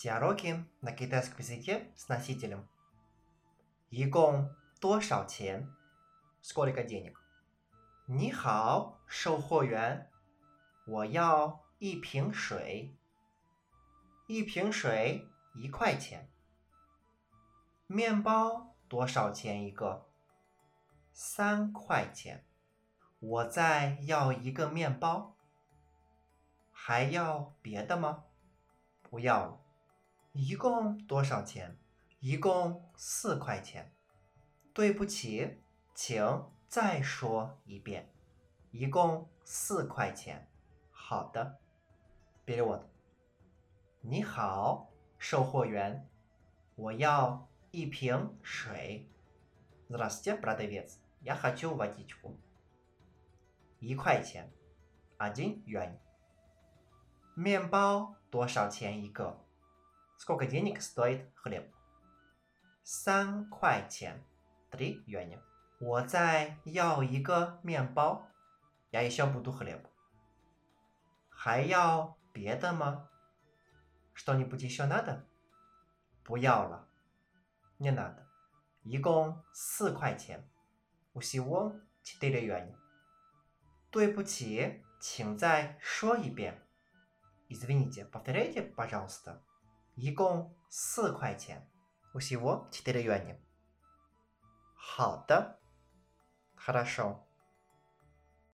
Диалоги на китайском языке с носителем. 一共多少钱？Сколько денег？你好，售货员，我要一瓶水。一瓶水一块钱。面包多少钱一个？三块钱。我再要一个面包。还要别的吗？不要了。 一共多少钱？一共四块钱。对不起，请再说一遍。一共四块钱。好的。Перевод。你好，售货员，我要一瓶水。Здравствуйте, продавец. Я хочу водичку. 一块钱。Один юань。面包多少钱一个 ？Сколько денег стоит хлеб? 三块钱，три юаня。我再要一个面包，Я еще буду хлеб。还要别的吗？Что-нибудь еще надо？不要了，не надо。一共四块钱，Усего четыре юаня。对不起，请再说一遍。Извините, повторяйте, пожалуйста. 一共四块钱，усего четыре юаня。好的，хорошо。